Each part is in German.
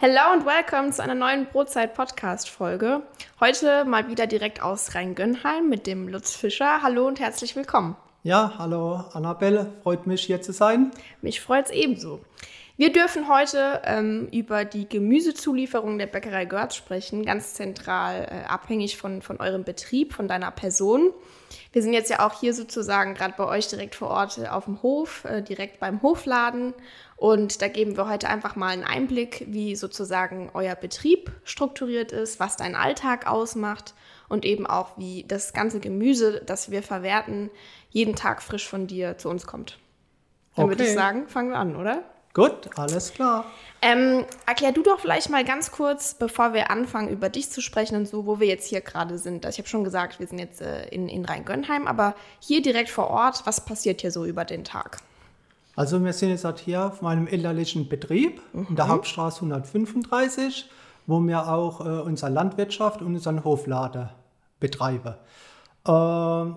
Hello und welcome zu einer neuen Brotzeit-Podcast-Folge. Heute mal wieder direkt aus Rheingönheim mit dem Lutz Fischer. Hallo und herzlich willkommen. Ja, hallo Annabelle, freut mich hier zu sein. Mich freut es ebenso. Wir dürfen heute ähm, über die Gemüsezulieferung der Bäckerei Görz sprechen, ganz zentral äh, abhängig von, von eurem Betrieb, von deiner Person. Wir sind jetzt ja auch hier sozusagen gerade bei euch direkt vor Ort äh, auf dem Hof, äh, direkt beim Hofladen. Und da geben wir heute einfach mal einen Einblick, wie sozusagen euer Betrieb strukturiert ist, was dein Alltag ausmacht und eben auch, wie das ganze Gemüse, das wir verwerten, jeden Tag frisch von dir zu uns kommt. Dann okay. würde ich sagen, fangen wir an, oder? Gut, alles klar. Ähm, erklär du doch vielleicht mal ganz kurz, bevor wir anfangen, über dich zu sprechen und so, wo wir jetzt hier gerade sind. Also ich habe schon gesagt, wir sind jetzt äh, in, in Rheingönheim, aber hier direkt vor Ort, was passiert hier so über den Tag? Also wir sind jetzt halt hier auf meinem elterlichen Betrieb mhm. in der mhm. Hauptstraße 135, wo wir auch äh, unsere Landwirtschaft und unseren Hoflader betreiben. Äh,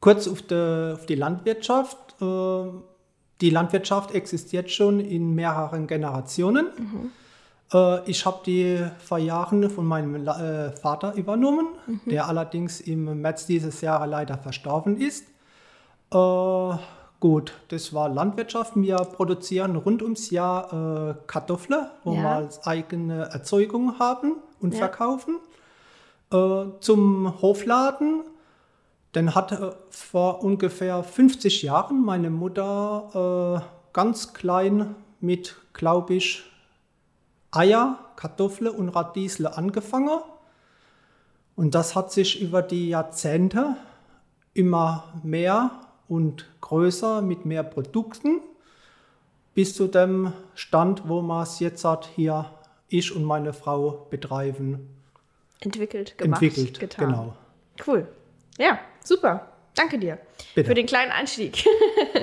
kurz auf die, auf die Landwirtschaft. Die Landwirtschaft existiert schon in mehreren Generationen. Mhm. Äh, ich habe die vor Jahren von meinem äh, Vater übernommen, mhm. der allerdings im März dieses Jahres leider verstorben ist. Äh, gut, das war Landwirtschaft. Wir produzieren rund ums Jahr äh, Kartoffeln, wo ja. wir als eigene Erzeugung haben und ja. verkaufen. Äh, zum Hofladen dann hat äh, vor ungefähr 50 Jahren meine Mutter äh, ganz klein mit, glaube ich, Eier, Kartoffeln und Radiesle angefangen. Und das hat sich über die Jahrzehnte immer mehr und größer mit mehr Produkten bis zu dem Stand, wo man es jetzt hat, hier ich und meine Frau betreiben. Entwickelt, gemacht, Entwickelt, getan. Genau. Cool. Ja, super. Danke dir Bitte. für den kleinen Einstieg.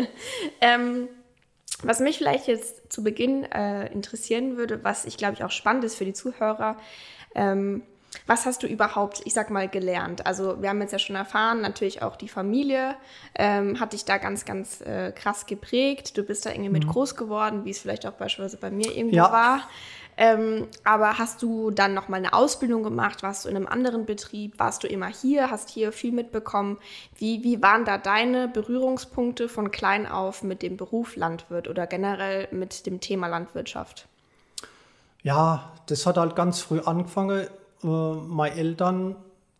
ähm, was mich vielleicht jetzt zu Beginn äh, interessieren würde, was ich glaube ich auch spannend ist für die Zuhörer, ähm, was hast du überhaupt, ich sag mal, gelernt? Also wir haben jetzt ja schon erfahren, natürlich auch die Familie ähm, hat dich da ganz, ganz äh, krass geprägt. Du bist da irgendwie mhm. mit groß geworden, wie es vielleicht auch beispielsweise bei mir irgendwo ja. war. Ähm, aber hast du dann noch mal eine Ausbildung gemacht? Warst du in einem anderen Betrieb? Warst du immer hier? Hast hier viel mitbekommen? Wie, wie waren da deine Berührungspunkte von klein auf mit dem Beruf Landwirt oder generell mit dem Thema Landwirtschaft? Ja, das hat halt ganz früh angefangen. Äh, meine Eltern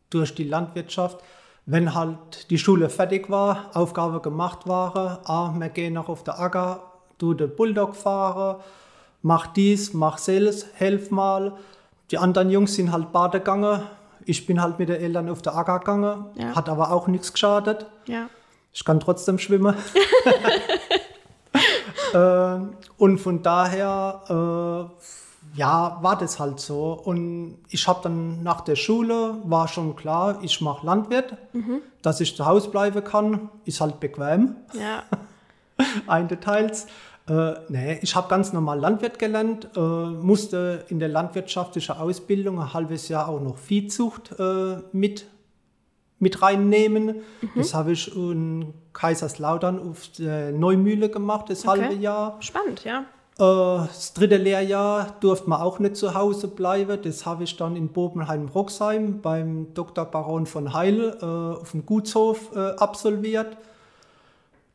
durch die Landwirtschaft, wenn halt die Schule fertig war, Aufgabe gemacht war, ah, wir gehen noch auf der Acker, du den Bulldog fahren, mach dies, mach selbst, helf mal. Die anderen Jungs sind halt Bade gegangen. Ich bin halt mit den Eltern auf der Acker gegangen, ja. hat aber auch nichts geschadet. Ja. Ich kann trotzdem schwimmen. äh, und von daher, äh, ja, war das halt so. Und ich habe dann nach der Schule, war schon klar, ich mache Landwirt. Mhm. Dass ich zu Hause bleiben kann, ist halt bequem. Ja. Ein Details. Äh, nee, ich habe ganz normal Landwirt gelernt, äh, musste in der landwirtschaftlichen Ausbildung ein halbes Jahr auch noch Viehzucht äh, mit, mit reinnehmen. Mhm. Das habe ich in Kaiserslautern auf der Neumühle gemacht, das okay. halbe Jahr. Spannend, ja. Äh, das dritte Lehrjahr durfte man auch nicht zu Hause bleiben. Das habe ich dann in Bobenheim-Roxheim beim Dr. Baron von Heil äh, auf dem Gutshof äh, absolviert.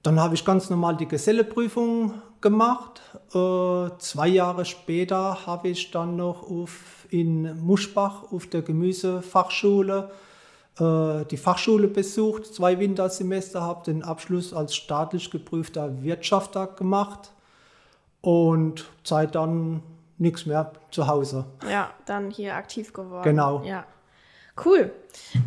Dann habe ich ganz normal die Geselleprüfung gemacht. Äh, zwei Jahre später habe ich dann noch auf, in Muschbach auf der Gemüsefachschule äh, die Fachschule besucht, zwei Wintersemester, habe den Abschluss als staatlich geprüfter Wirtschafter gemacht und Zeit dann nichts mehr zu Hause. Ja, dann hier aktiv geworden. Genau. Ja. Cool.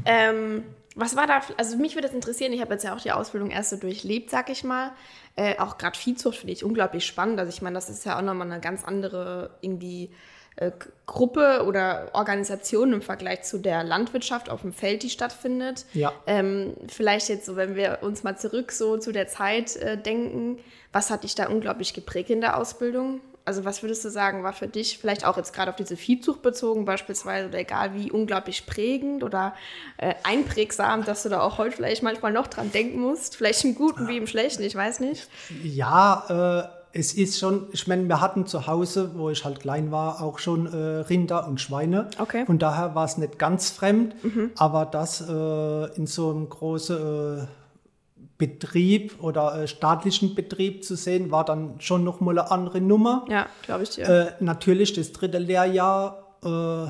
Ähm, was war da, also mich würde das interessieren, ich habe jetzt ja auch die Ausbildung erst so durchlebt, sag ich mal. Äh, auch gerade Viehzucht finde ich unglaublich spannend. Also ich meine, das ist ja auch nochmal eine ganz andere irgendwie äh, Gruppe oder Organisation im Vergleich zu der Landwirtschaft auf dem Feld, die stattfindet. Ja. Ähm, vielleicht jetzt so, wenn wir uns mal zurück so zu der Zeit äh, denken, was hat dich da unglaublich geprägt in der Ausbildung? Also was würdest du sagen, war für dich vielleicht auch jetzt gerade auf diese Viehzucht bezogen beispielsweise oder egal wie unglaublich prägend oder äh, einprägsam, dass du da auch heute vielleicht manchmal noch dran denken musst? Vielleicht im Guten wie im Schlechten, ich weiß nicht. Ja, äh, es ist schon, ich meine, wir hatten zu Hause, wo ich halt klein war, auch schon äh, Rinder und Schweine. Okay. Von daher war es nicht ganz fremd, aber das äh, in so einem großen äh, Betrieb oder äh, staatlichen Betrieb zu sehen, war dann schon noch mal eine andere Nummer. Ja, glaube ich dir. Äh, natürlich das dritte Lehrjahr, äh,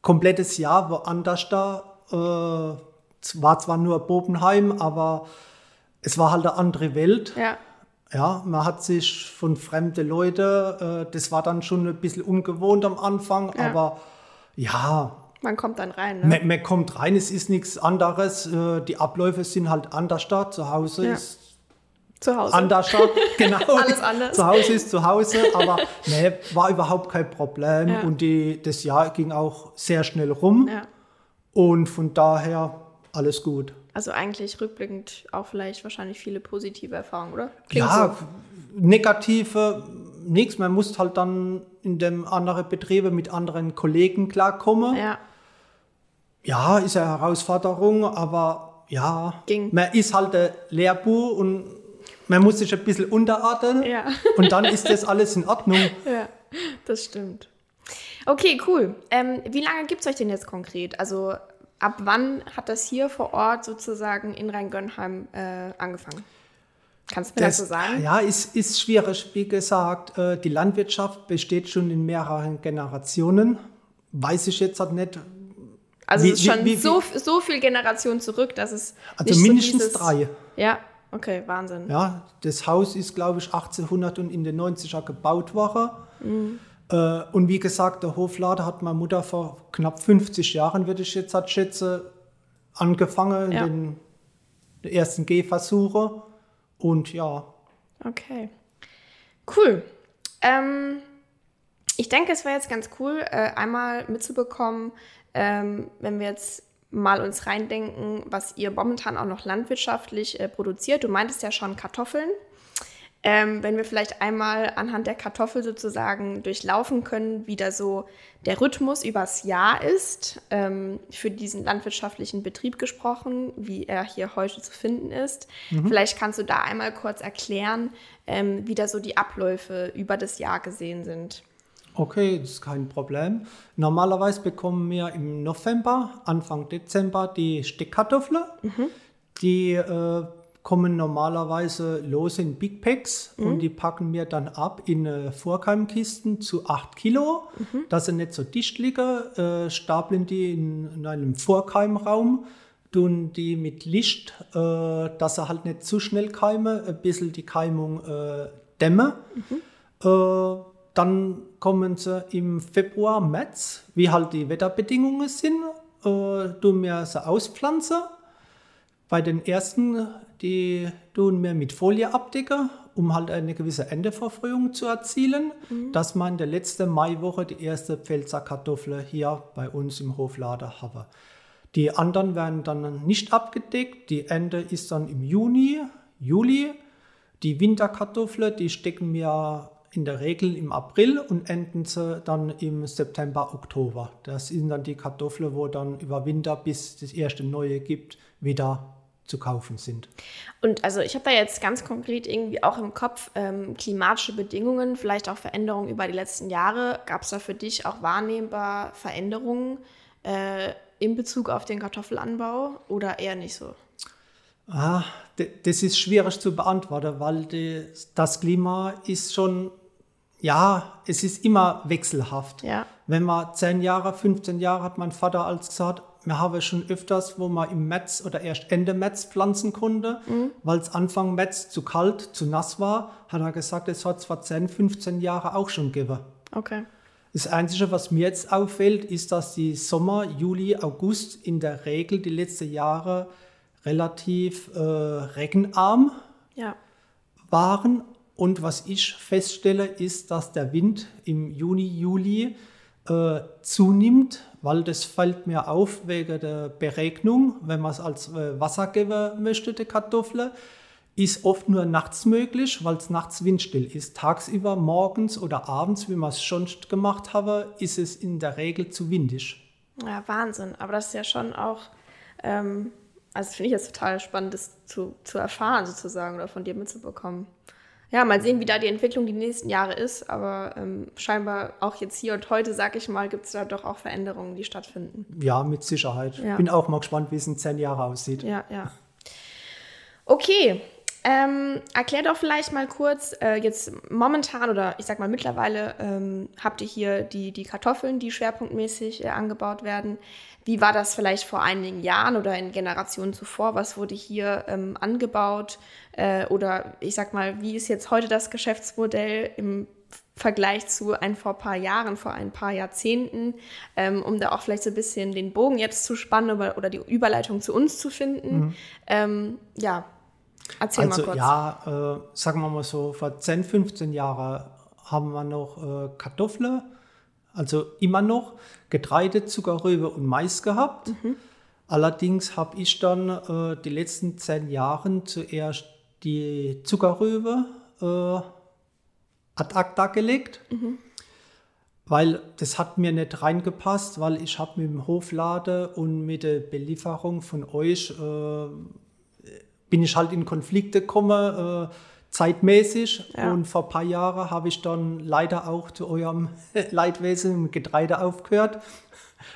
komplettes Jahr woanders da. Äh, war zwar nur Bobenheim, aber es war halt eine andere Welt. ja. Ja, man hat sich von fremden Leuten, äh, das war dann schon ein bisschen ungewohnt am Anfang, Ja. aber ja, Man kommt dann rein, ne? man, man kommt rein, es ist nichts anderes. Äh, die Abläufe sind halt anders da. Zu Hause Ja. ist Zu Hause. anders. Genau. Alles anders. Zu Hause ist zu Hause, aber nee, war überhaupt kein Problem. Ja. Und die, das Jahr ging auch sehr schnell rum. Ja. Und von daher alles gut. Also eigentlich rückblickend auch vielleicht wahrscheinlich viele positive Erfahrungen, oder? Klingt ja, so. negative, nichts. Man muss halt dann in dem anderen Betriebe mit anderen Kollegen klarkommen. Ja, Ja, ist eine Herausforderung, aber ja, Ging. man ist halt ein Lehrbuch und man muss sich ein bisschen unterordnen Ja. und dann ist das alles in Ordnung. ja, das stimmt. Okay, cool. Ähm, wie lange gibt es euch denn jetzt konkret? Also ab wann hat das hier vor Ort sozusagen in Rheingönheim äh, angefangen? Kannst du mir das, so sagen? Ja, ist, ist schwierig. Wie gesagt, äh, die Landwirtschaft besteht schon in mehreren Generationen. Weiß ich jetzt halt nicht. Also wie- es ist schon wie- wie- so, so viel Generationen zurück, dass es Also mindestens so dieses, drei. Ja, okay, Wahnsinn. Ja, das Haus ist, glaube ich, 1800 und in den 90er gebaut worden. Mhm. Äh, und wie gesagt, der Hoflader hat meine Mutter vor knapp 50 Jahren, würde ich jetzt halt schätzen, angefangen, Ja. den, den ersten Gehversuche. Und ja, Okay. Cool. Ähm, ich denke, es wäre jetzt ganz cool, äh, einmal mitzubekommen, ähm, wenn wir jetzt mal uns reindenken, was ihr momentan auch noch landwirtschaftlich äh, produziert. Du meintest ja schon Kartoffeln. Ähm, wenn wir vielleicht einmal anhand der Kartoffel sozusagen durchlaufen können, wie da so der Rhythmus übers Jahr ist, ähm, für diesen landwirtschaftlichen Betrieb gesprochen, wie er hier heute zu finden ist. Vielleicht kannst du da einmal kurz erklären, ähm, wie da so die Abläufe über das Jahr gesehen sind. Okay, das ist kein Problem. Normalerweise bekommen wir im November, Anfang Dezember die Steckkartoffeln. Die äh, kommen normalerweise los in Big Packs und die packen wir dann ab in äh, Vorkeimkisten zu 8 Kilo, dass sie nicht so dicht liegen, äh, stapeln die in, in einem Vorkeimraum, tun die mit Licht, äh, dass sie halt nicht zu schnell keimen, ein bisschen die Keimung äh, dämmen. Äh, dann kommen sie im Februar, März, wie halt die Wetterbedingungen sind, äh, tun wir sie auspflanzen. Bei den ersten, die tun wir mit Folie abdecken, um halt eine gewisse Endeverfrühung zu erzielen, dass man in der letzten Maiwoche die erste Pfälzer Kartoffel hier bei uns im Hoflader habe. Die anderen werden dann nicht abgedeckt. Die Ende ist dann im Juni, Juli. Die Winterkartoffel, die stecken wir in der Regel im April und enden sie dann im September, Oktober. Das sind dann die Kartoffeln, wo dann über Winter, bis das erste neue gibt, wieder zu kaufen sind. Und also ich habe da jetzt ganz konkret irgendwie auch im Kopf ähm, klimatische Bedingungen, vielleicht auch Veränderungen über die letzten Jahre. Gab es da für dich auch wahrnehmbar Veränderungen äh, in Bezug auf den Kartoffelanbau oder eher nicht so? Ah, das ist schwierig zu beantworten, weil das Klima ist schon, ja, es ist immer wechselhaft. Ja. Wenn man 10 Jahre, 15 Jahre hat mein Vater als gesagt, wir haben schon öfters, wo man im März oder erst Ende März pflanzen konnte, weil es Anfang März zu kalt, zu nass war, hat er gesagt, es hat zwar 10, 15 Jahre auch schon gegeben. Okay. Das Einzige, was mir jetzt auffällt, ist, dass die Sommer, Juli, August in der Regel die letzten Jahre relativ äh, regenarm Ja. waren. Und was ich feststelle, ist, dass der Wind im Juni, Juli äh, zunimmt, weil das fällt mir auf wegen der Beregnung, wenn man es als äh, Wasser geben möchte, die Kartoffel, ist oft nur nachts möglich, weil es nachts windstill ist. Tagsüber, morgens oder abends, wie wir es schon gemacht haben, ist es in der Regel zu windig. Ja, Wahnsinn. Aber das ist ja schon auch, ähm, also finde ich jetzt total spannend, das zu, zu erfahren sozusagen oder von dir mitzubekommen. Ja, mal sehen, wie da die Entwicklung die nächsten Jahre ist. Aber ähm, scheinbar auch jetzt hier und heute, sag ich mal, gibt es da doch auch Veränderungen, die stattfinden. Ja, mit Sicherheit. Ja. Bin auch mal gespannt, wie es in zehn Jahren aussieht. Ja, ja. Okay, ähm, erklär doch vielleicht mal kurz, äh, jetzt momentan oder ich sag mal mittlerweile ähm, habt ihr hier die, die Kartoffeln, die schwerpunktmäßig äh, angebaut werden. Wie war das vielleicht vor einigen Jahren oder in Generationen zuvor? Was wurde hier ähm, angebaut? Äh, oder ich sag mal, wie ist jetzt heute das Geschäftsmodell im Vergleich zu ein vor ein paar Jahren, vor ein paar Jahrzehnten, ähm, um da auch vielleicht so ein bisschen den Bogen jetzt zu spannen oder, oder die Überleitung zu uns zu finden. Mhm. Ähm, ja, Erzähl also, mal kurz. Ja, äh, sagen wir mal so, vor 10, 15 Jahren haben wir noch äh, Kartoffeln, also immer noch Getreide, Zuckerrübe und Mais gehabt. Mhm. Allerdings habe ich dann äh, die letzten zehn Jahre zuerst die Zuckerrübe äh, ad acta gelegt, mhm. weil das hat mir nicht reingepasst, weil ich habe mit dem Hofladen und mit der Belieferung von euch äh, bin ich halt in Konflikte gekommen, äh, zeitmäßig. Ja. Und vor ein paar Jahren habe ich dann leider auch zu eurem Leidwesen mit Getreide aufgehört.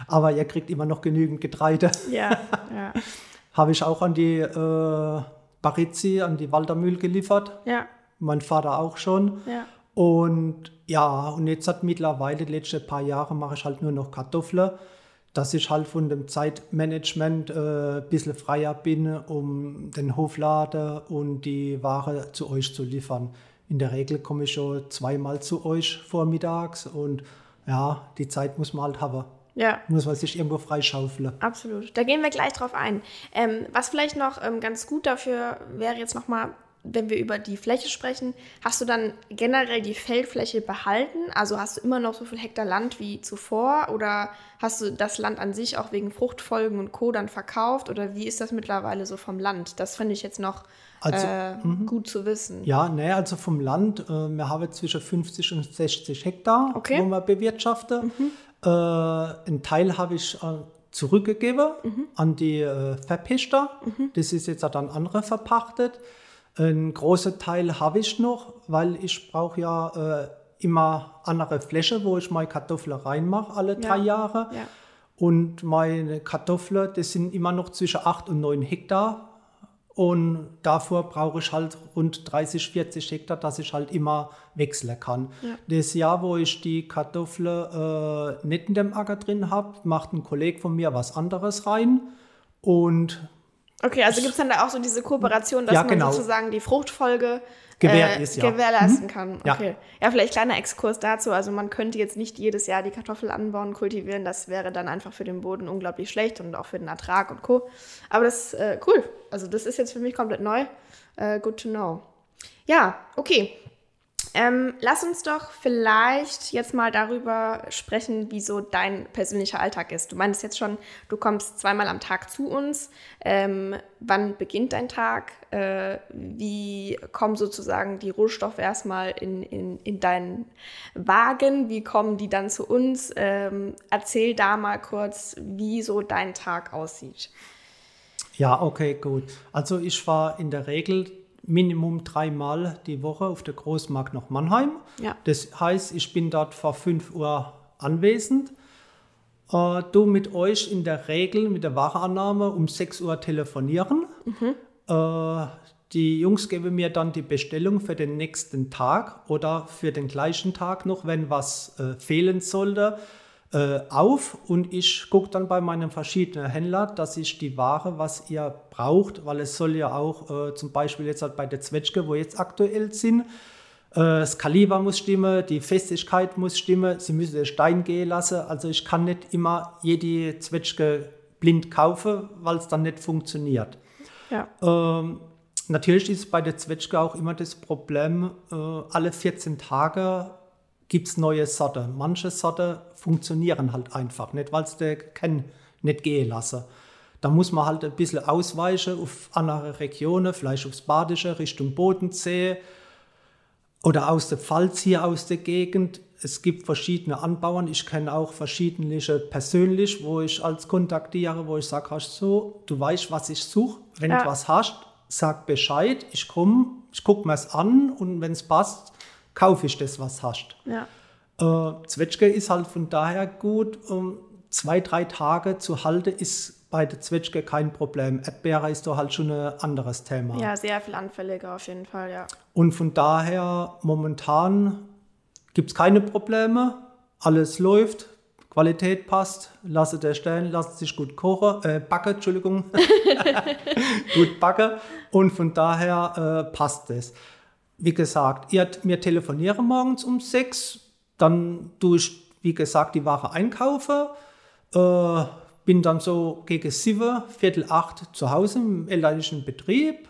Aber ihr kriegt immer noch genügend Getreide. Ja, ja. habe ich auch an die äh, Barizzi, an die Waldermühl geliefert. Ja. Mein Vater auch schon. Ja. Und ja, und jetzt hat mittlerweile, die letzten paar Jahre, mache ich halt nur noch Kartoffeln dass ich halt von dem Zeitmanagement äh, ein bisschen freier bin, um den Hofladen und die Ware zu euch zu liefern. In der Regel komme ich schon zweimal zu euch vormittags und ja, die Zeit muss man halt haben. Ja. Muss man sich irgendwo freischaufeln. Absolut. Da gehen wir gleich drauf ein. Ähm, was vielleicht noch ähm, ganz gut dafür wäre, jetzt nochmal wenn wir über die Fläche sprechen, hast du dann generell die Feldfläche behalten? Also hast du immer noch so viel Hektar Land wie zuvor oder hast du das Land an sich auch wegen Fruchtfolgen und Co. dann verkauft oder wie ist das mittlerweile so vom Land? Das finde ich jetzt noch also, äh, mhm. gut zu wissen. Ja, ne, also vom Land, äh, wir haben zwischen 50 und 60 Hektar, okay. wo wir bewirtschaften. Mhm. Äh, einen Teil habe ich äh, zurückgegeben mhm. an die äh, Verpächter. Mhm. Das ist jetzt dann andere verpachtet. Ein großer Teil habe ich noch, weil ich brauche ja äh, immer andere Fläche, wo ich meine Kartoffeln reinmache, alle drei ja. Jahre. Ja. Und meine Kartoffeln, das sind immer noch zwischen 8 und 9 Hektar. Und dafür brauche ich halt rund 30, 40 Hektar, dass ich halt immer wechseln kann. Ja. Das Jahr, wo ich die Kartoffeln äh, nicht in dem Acker drin habe, macht ein Kollege von mir was anderes rein. Und Okay, also gibt es dann da auch so diese Kooperation, dass ja, man genau. sozusagen die Fruchtfolge äh, ist, ja. gewährleisten mhm. kann. Okay. Ja. ja, vielleicht kleiner Exkurs dazu. Also man könnte jetzt nicht jedes Jahr die Kartoffel anbauen, kultivieren. Das wäre dann einfach für den Boden unglaublich schlecht und auch für den Ertrag und Co. Aber das ist äh, cool. Also das ist jetzt für mich komplett neu. Äh, good to know. Ja, okay. Ähm, lass uns doch vielleicht jetzt mal darüber sprechen, wie so dein persönlicher Alltag ist. Du meinst jetzt schon, du kommst zweimal am Tag zu uns. Ähm, wann beginnt dein Tag? Äh, wie kommen sozusagen die Rohstoffe erstmal in, in, in deinen Wagen? Wie kommen die dann zu uns? Ähm, erzähl da mal kurz, wie so dein Tag aussieht. Ja, okay, gut. Also ich war in der Regel Minimum dreimal die Woche auf der Großmarkt nach Mannheim. Ja. Das heißt, ich bin dort vor 5 Uhr anwesend. Äh, du mit euch in der Regel mit der Warenannahme um 6 Uhr telefonieren. Mhm. Äh, die Jungs geben mir dann die Bestellung für den nächsten Tag oder für den gleichen Tag noch, wenn was äh, fehlen sollte äh, auf und ich gucke dann bei meinen verschiedenen Händlern, dass ich die Ware, was ihr braucht, weil es soll ja auch äh, zum Beispiel jetzt halt bei der Zwetschge, wo jetzt aktuell sind, äh, das Kaliber muss stimmen, die Festigkeit muss stimmen, sie müssen den Stein gehen lassen. Also ich kann nicht immer jede Zwetschge blind kaufen, weil es dann nicht funktioniert. Ja. Ähm, natürlich ist bei der Zwetschge auch immer das Problem, äh, alle 14 Tage gibt es neue Sorte. Manche Sorte funktionieren halt einfach nicht, weil es der Ken nicht gehen lassen. Da muss man halt ein bisschen ausweichen auf andere Regionen, vielleicht aufs Badische, Richtung Bodensee oder aus der Pfalz hier aus der Gegend. Es gibt verschiedene Anbauern. Ich kenne auch verschiedene persönlich, wo ich als kontaktiere, wo ich sage, hast so, du weißt, was ich suche. Wenn ja. du was hast, sag Bescheid, ich komme, ich gucke mir es an und wenn es passt, kaufe ich das, was hast. Ja. Äh, Zwetschge ist halt von daher gut. Um, zwei, drei Tage zu halten, ist bei der Zwetschge kein Problem. Erdbeere ist doch halt schon ein anderes Thema. Ja, sehr viel anfälliger auf jeden Fall, ja. Und von daher momentan gibt es keine Probleme. Alles läuft, Qualität passt, lasse der stellen, lassen sich gut kochen, äh, backen, Entschuldigung, gut backen und von daher äh, passt es. Wie gesagt, ihr, wir telefonieren morgens um sechs, dann tue ich, wie gesagt, die Ware einkaufen, äh, bin dann so gegen sieben, Viertel acht zu Hause im elterlichen Betrieb,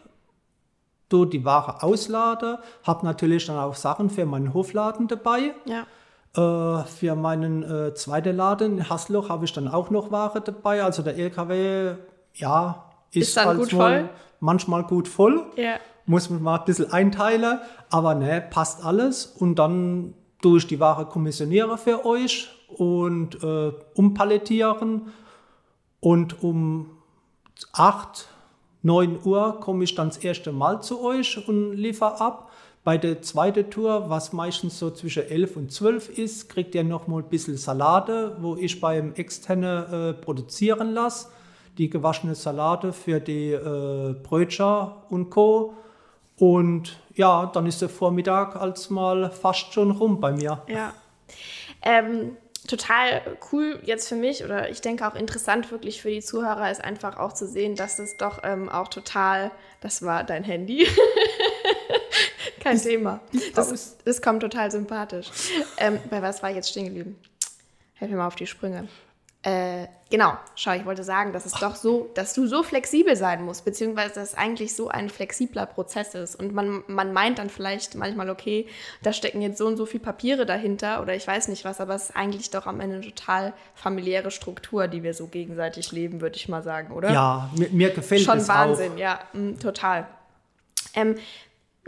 du die Ware auslade, habe natürlich dann auch Sachen für meinen Hofladen dabei. Ja. Äh, für meinen äh, zweiten Laden in Hasloch habe ich dann auch noch Ware dabei. Also der LKW, ja, ist, Ist dann halt gut voll? manchmal gut voll. Ja. Muss man mal ein bisschen einteilen, aber ne, passt alles. Und dann tue ich die Ware kommissionieren für euch und äh, umpalettieren. Und um 8, 9 Uhr komme ich dann das erste Mal zu euch und liefere ab. Bei der zweiten Tour, was meistens so zwischen 11 und 12 ist, kriegt ihr noch mal ein bisschen Salate, wo ich beim Externe äh, produzieren lasse. Die gewaschene Salate für die äh, Brötchen und Co. Und ja, dann ist der Vormittag als mal fast schon rum bei mir. Ja. Ähm, total cool jetzt für mich oder ich denke auch interessant wirklich für die Zuhörer ist einfach auch zu sehen, dass es doch ähm, auch total, das war dein Handy. Kein Thema. Das, das kommt total sympathisch. Ähm, bei was war ich jetzt stehen geblieben? Helf mir mal auf die Sprünge. Äh, genau, schau, ich wollte sagen, dass es doch so, dass du so flexibel sein musst, beziehungsweise dass es eigentlich so ein flexibler Prozess ist. Und man, man meint dann vielleicht manchmal, okay, da stecken jetzt so und so viel Papiere dahinter oder ich weiß nicht was, aber es ist eigentlich doch am Ende eine total familiäre Struktur, die wir so gegenseitig leben, würde ich mal sagen, oder? Ja, mir, mir gefällt Schon es Wahnsinn, auch. ja, mm, total. Ähm,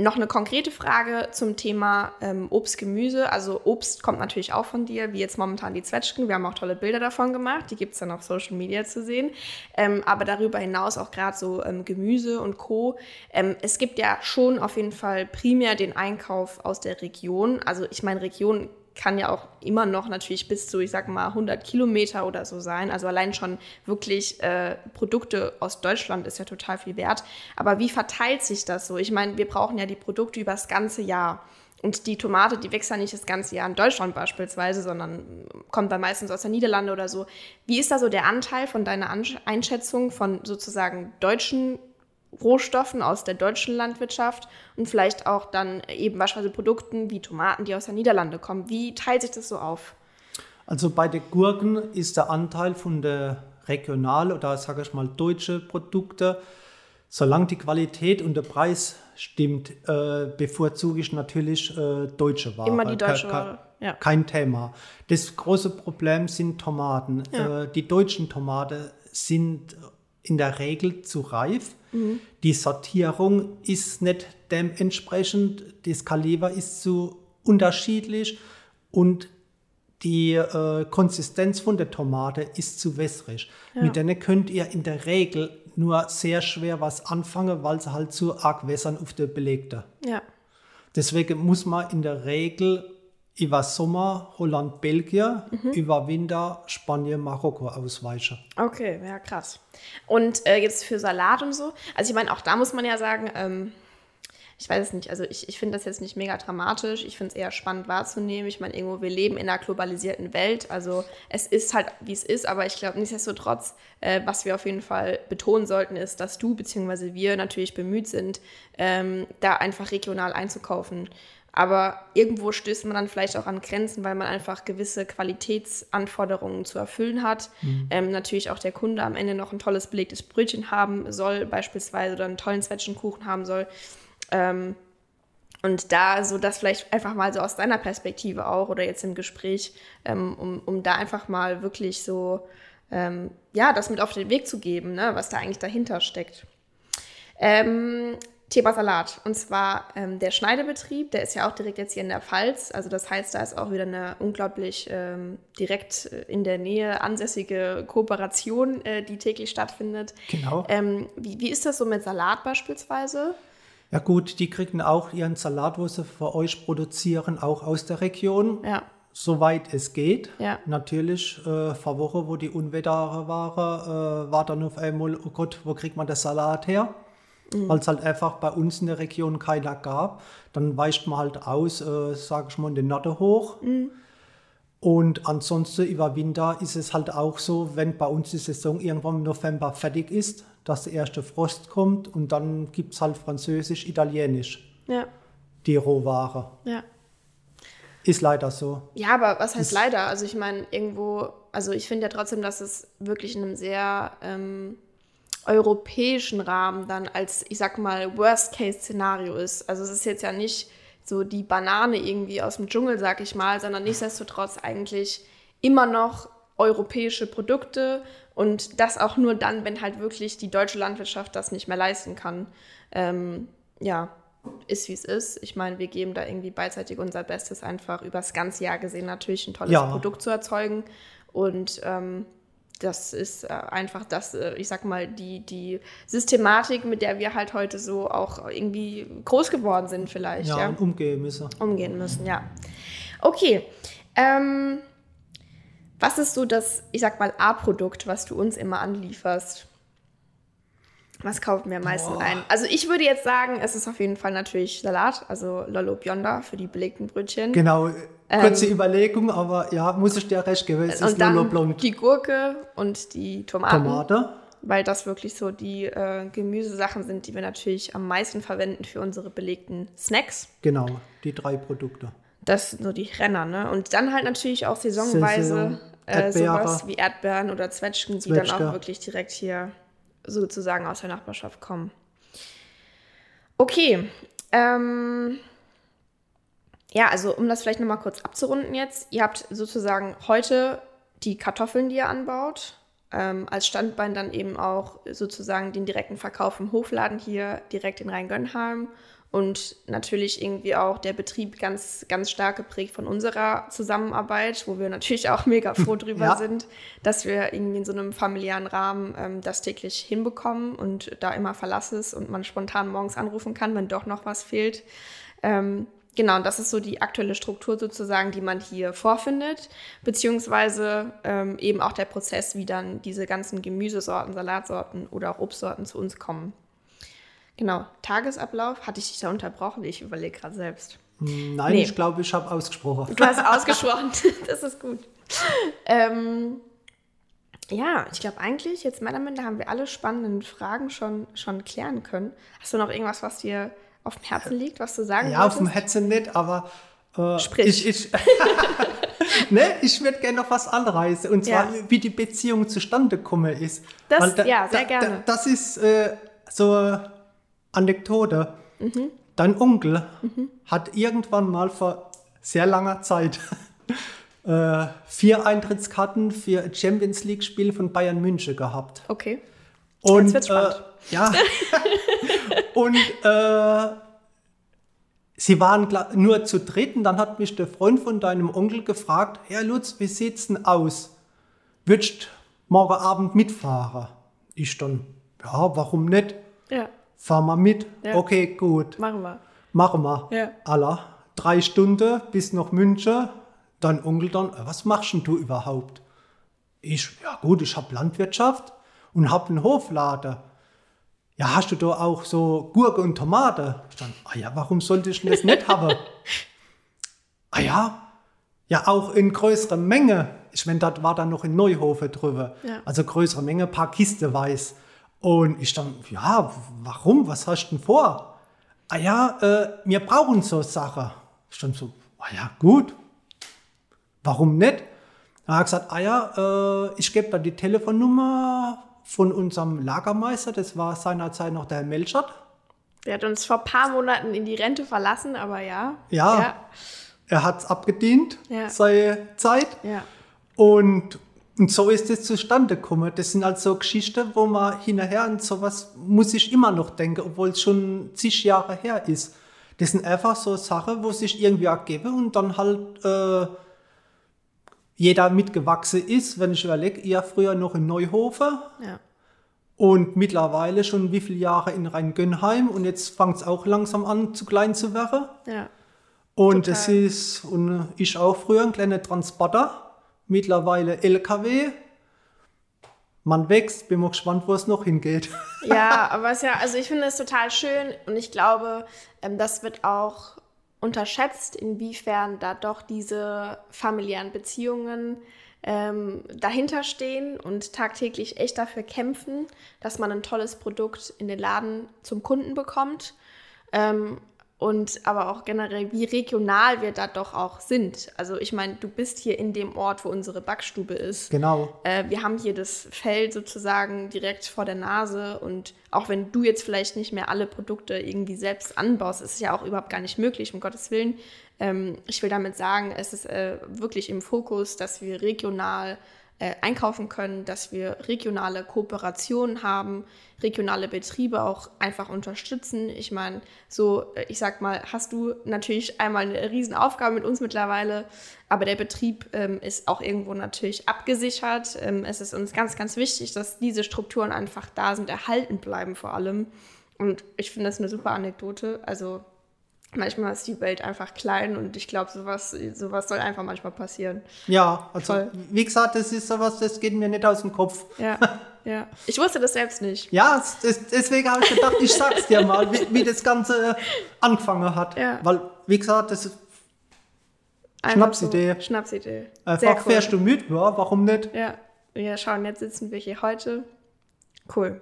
noch eine konkrete Frage zum Thema ähm, Obst, Gemüse. Also Obst kommt natürlich auch von dir, wie jetzt momentan die Zwetschgen. Wir haben auch tolle Bilder davon gemacht, die gibt es dann auf Social Media zu sehen. Ähm, aber darüber hinaus auch gerade so ähm, Gemüse und Co. Ähm, es gibt ja schon auf jeden Fall primär den Einkauf aus der Region. Also ich meine, Region kann ja auch immer noch natürlich bis zu, ich sag mal, 100 Kilometer oder so sein. Also allein schon wirklich äh, Produkte aus Deutschland ist ja total viel wert. Aber wie verteilt sich das so? Ich meine, wir brauchen ja die Produkte über das ganze Jahr. Und die Tomate, die wächst ja nicht das ganze Jahr in Deutschland beispielsweise, sondern kommt dann meistens aus der Niederlande oder so. Wie ist da so der Anteil von deiner Einschätzung von sozusagen deutschen Rohstoffen aus der deutschen Landwirtschaft und vielleicht auch dann eben beispielsweise Produkten wie Tomaten, die aus der Niederlande kommen. Wie teilt sich das so auf? Also bei den Gurken ist der Anteil von der regional oder sage ich mal deutsche Produkte, solange die Qualität und der Preis stimmt, äh, bevorzuge ich natürlich äh, deutsche Ware. Immer die deutsche Ke- ke- Ware, ja. Kein Thema. Das große Problem sind Tomaten. Ja. Äh, die deutschen Tomaten sind in der Regel zu reif. Mhm. Die Sortierung ist nicht dementsprechend, das Kaliber ist zu unterschiedlich und die äh, Konsistenz von der Tomate ist zu wässrig. Mit denen könnt ihr in der Regel nur sehr schwer was anfangen, weil sie halt zu arg wässern auf der Belegte. Ja. Deswegen muss man in der Regel über Sommer Holland, Belgien, über Winter Spanien, Marokko ausweichen. Okay, ja, krass. Und äh, jetzt für Salat und so, also ich meine, auch da muss man ja sagen, ähm, ich weiß es nicht, also ich, ich finde das jetzt nicht mega dramatisch, ich finde es eher spannend wahrzunehmen. Ich meine, irgendwo, wir leben in einer globalisierten Welt, also es ist halt, wie es ist, aber ich glaube nichtsdestotrotz, äh, was wir auf jeden Fall betonen sollten, ist, dass du bzw. wir natürlich bemüht sind, ähm, da einfach regional einzukaufen. Aber irgendwo stößt man dann vielleicht auch an Grenzen, weil man einfach gewisse Qualitätsanforderungen zu erfüllen hat. Ähm, natürlich auch der Kunde am Ende noch ein tolles belegtes Brötchen haben soll, beispielsweise, oder einen tollen Zwetschgenkuchen haben soll. Ähm, und da so das vielleicht einfach mal so aus deiner Perspektive auch oder jetzt im Gespräch, ähm, um, um da einfach mal wirklich so, ähm, ja, das mit auf den Weg zu geben, ne, was da eigentlich dahinter steckt. Ähm, Thema Salat. Und zwar ähm, der Schneidebetrieb, der ist ja auch direkt jetzt hier in der Pfalz. Also das heißt, da ist auch wieder eine unglaublich ähm, direkt äh, in der Nähe ansässige Kooperation, äh, die täglich stattfindet. Genau. Ähm, wie, wie ist das so mit Salat beispielsweise? Ja gut, die kriegen auch ihren Salat, wo sie für euch produzieren, auch aus der Region. Ja. Soweit es geht. Ja. Natürlich, äh, vor Woche, wo die Unwetter waren, äh, war dann auf einmal, oh Gott, wo kriegt man das Salat her? Weil es halt einfach bei uns in der Region keiner gab. Dann weicht man halt aus, äh, sage ich mal, in den Norden hoch. Und ansonsten über Winter ist es halt auch so, wenn bei uns die Saison irgendwann im November fertig ist, dass der erste Frost kommt und dann gibt es halt Französisch, Italienisch, Ja. die Rohware. Ja. Ist leider so. Ja, aber was heißt leider? Also ich meine, irgendwo, also ich finde ja trotzdem, dass es wirklich in einem sehr ähm, europäischen Rahmen dann als, ich sag mal, Worst-Case-Szenario ist. Also es ist jetzt ja nicht so die Banane irgendwie aus dem Dschungel, sag ich mal, sondern nichtsdestotrotz eigentlich immer noch europäische Produkte und das auch nur dann, wenn halt wirklich die deutsche Landwirtschaft das nicht mehr leisten kann. Ähm, ja, ist wie es ist. Ich meine, wir geben da irgendwie beidseitig unser Bestes, einfach übers ganze Jahr gesehen natürlich ein tolles Ja. Produkt zu erzeugen. Und ähm, das ist äh, einfach das, äh, ich sag mal, die, die Systematik, mit der wir halt heute so auch irgendwie groß geworden sind, vielleicht. Ja, Ja, und umgehen müssen. umgehen müssen, ja. Okay. Ähm, was ist so das, ich sag mal, A-Produkt, was du uns immer anlieferst? Was kaufen wir am meisten Boah. ein? Also ich würde jetzt sagen, es ist auf jeden Fall natürlich Salat, also Lollo Bionda für die belegten Brötchen. Genau, kurze Überlegung, aber ja, muss ich dir recht geben, es ist Ähm, und dann Lolo Blond. die Gurke und die Tomaten, Tomate, weil das wirklich so die äh, Gemüsesachen sind, die wir natürlich am meisten verwenden für unsere belegten Snacks. genau, die drei Produkte. Das sind so die Renner, ne? Und dann halt natürlich auch saisonweise Saison, äh, sowas wie Erdbeeren oder Zwetschgen, die dann Zwetschge. auch wirklich direkt hier sozusagen aus der Nachbarschaft kommen. Okay. Ähm, ja, also um das vielleicht nochmal kurz abzurunden jetzt. Ihr habt sozusagen heute die Kartoffeln, die ihr anbaut, ähm, als Standbein dann eben auch sozusagen den direkten Verkauf im Hofladen hier direkt in Rheingönheim und natürlich irgendwie auch der Betrieb ganz, ganz stark geprägt von unserer Zusammenarbeit, wo wir natürlich auch mega froh drüber Ja. sind, dass wir irgendwie in so einem familiären Rahmen ähm, das täglich hinbekommen und da immer Verlass ist und man spontan morgens anrufen kann, wenn doch noch was fehlt. Ähm, genau, und das ist so die aktuelle Struktur sozusagen, die man hier vorfindet, beziehungsweise ähm, eben auch der Prozess, wie dann diese ganzen Gemüsesorten, Salatsorten oder auch Obstsorten zu uns kommen. Genau, Tagesablauf, hatte ich dich da unterbrochen? Ich überlege gerade selbst. Nein, Nee. ich glaube, ich habe ausgesprochen. Du hast ausgesprochen, das ist gut. Ähm, ja, ich glaube eigentlich, jetzt meiner Meinung nach haben wir alle spannenden Fragen schon, schon klären können. Hast du noch irgendwas, was dir auf dem Herzen liegt, was du sagen Ja, auf dem wolltest? Hetze nicht, aber äh, Sprich. ich, ich, ne, ich würde gerne noch was anreißen. Und zwar, Ja. wie die Beziehung zustande gekommen ist. Das- Weil ja, sehr gerne. das ist äh, so Anekdote. Mhm. Dein Onkel hat irgendwann mal vor sehr langer Zeit äh, vier Eintrittskarten für ein Champions League-Spiel von Bayern München gehabt. Okay. Und, wird's spannend. Äh, ja. und äh, sie waren nur zu dritt und dann hat mich der Freund von deinem Onkel gefragt, Herr Lutz, wie sieht's denn aus? Würdest morgen Abend mitfahren? Ich dann, ja, warum nicht? Ja, Fahr mal mit. Ja. Okay, gut. machen wir. Machen wir. Ja. Aller. Drei Stunden bis nach München. Dein Onkel dann, "Äh, was machst denn du überhaupt? Ich, ja gut, ich habe Landwirtschaft und habe einen Hofladen. Ja, hast du da auch so Gurke und Tomate? Ich dann, ah ja, warum sollte ich denn das nicht haben? ah ja, ja auch in größerer Menge. Ich meine, das war dann noch in Neuhofen drüber. Ja. Also größere Menge, paar Kiste weiß. Und ich dann, ja, warum? Was hast du denn vor? Ah ja, äh, wir brauchen so Sachen. Ich dann so, ah ja, gut. Warum nicht? Dann hat er gesagt, ah ja, äh, ich gebe da die Telefonnummer von unserem Lagermeister, das war seinerzeit noch der Herr Melchert. Der hat uns vor ein paar Monaten in die Rente verlassen, aber ja. Ja. Ja. Er hat es abgedient, Ja. seine Zeit. ja. Und Und so ist es zustande gekommen. Das sind also Geschichten, wo man hinterher an sowas muss ich immer noch denken, obwohl es schon zig Jahre her ist. Das sind einfach so Sachen, wo sich irgendwie ergeben und dann halt äh, jeder mitgewachsen ist. Wenn ich überlege, ihr früher noch in Neuhofen Ja. und mittlerweile schon wie viele Jahre in Rheingönheim und jetzt fängt es auch langsam an, zu klein zu werden. Ja. Und Total. das ist, und ich auch früher ein kleiner Transporter, mittlerweile LKW. Man wächst, bin mal gespannt, wo es noch hingeht. Ja, aber es ja, also ich finde es total schön und ich glaube, ähm, das wird auch unterschätzt, inwiefern da doch diese familiären Beziehungen ähm, dahinter stehen und tagtäglich echt dafür kämpfen, dass man ein tolles Produkt in den Laden zum Kunden bekommt. Ähm, und aber auch generell, wie regional wir da doch auch sind. Also ich meine, du bist hier in dem Ort, wo unsere Backstube ist. Genau. Äh, wir haben hier das Feld sozusagen direkt vor der Nase und auch wenn du jetzt vielleicht nicht mehr alle Produkte irgendwie selbst anbaust, ist es ja auch überhaupt gar nicht möglich, um Gottes Willen. Ähm, ich will damit sagen, es ist äh, wirklich im Fokus, dass wir regional äh, einkaufen können, dass wir regionale Kooperationen haben, regionale Betriebe auch einfach unterstützen. Ich meine, so, äh, ich sag mal, hast du natürlich einmal eine Riesenaufgabe mit uns mittlerweile, aber der Betrieb ähm, ist auch irgendwo natürlich abgesichert. Ähm, es ist uns ganz, ganz wichtig, dass diese Strukturen einfach da sind, erhalten bleiben vor allem. Und ich finde das eine super Anekdote. Also manchmal ist die Welt einfach klein und ich glaube, sowas, sowas soll einfach manchmal passieren. Ja, also Voll. wie gesagt, das ist sowas, das geht mir nicht aus dem Kopf. Ja, ja. Ich wusste das selbst nicht. Ja, es- es- deswegen habe ich gedacht, ich sag's dir mal, wie, wie das Ganze angefangen hat. Ja. Weil, wie gesagt, das ist Schnapsidee. So, Schnapsidee. einfach, fährst du mit, ja, warum nicht? Ja, ja, schauen, jetzt sitzen wir hier heute. Cool.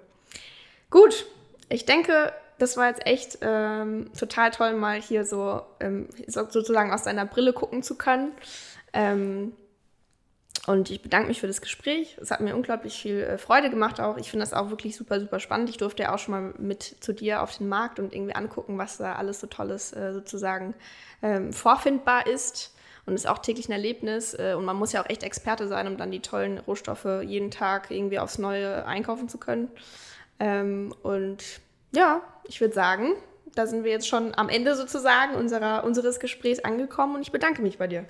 Gut, ich denke, das war jetzt echt ähm, total toll, mal hier so, ähm, so sozusagen aus deiner Brille gucken zu können. Ähm, und ich bedanke mich für das Gespräch. Es hat mir unglaublich viel äh, Freude gemacht auch. Ich finde das auch wirklich super, super spannend. Ich durfte ja auch schon mal mit zu dir auf den Markt und irgendwie angucken, was da alles so Tolles äh, sozusagen ähm, vorfindbar ist. Und ist auch täglich ein Erlebnis. Äh, und man muss ja auch echt Experte sein, um dann die tollen Rohstoffe jeden Tag irgendwie aufs Neue einkaufen zu können. Ähm, und ja, ich würde sagen, da sind wir jetzt schon am Ende sozusagen unserer, unseres Gesprächs angekommen und ich bedanke mich bei dir.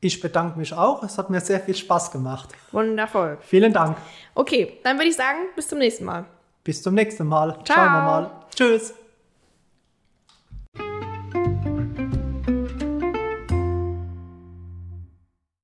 Ich bedanke mich auch, es hat mir sehr viel Spaß gemacht. Wundervoll. Vielen Dank. Okay, dann würde ich sagen, bis zum nächsten Mal. Bis zum nächsten Mal. Ciao. Schauen wir mal. Tschüss.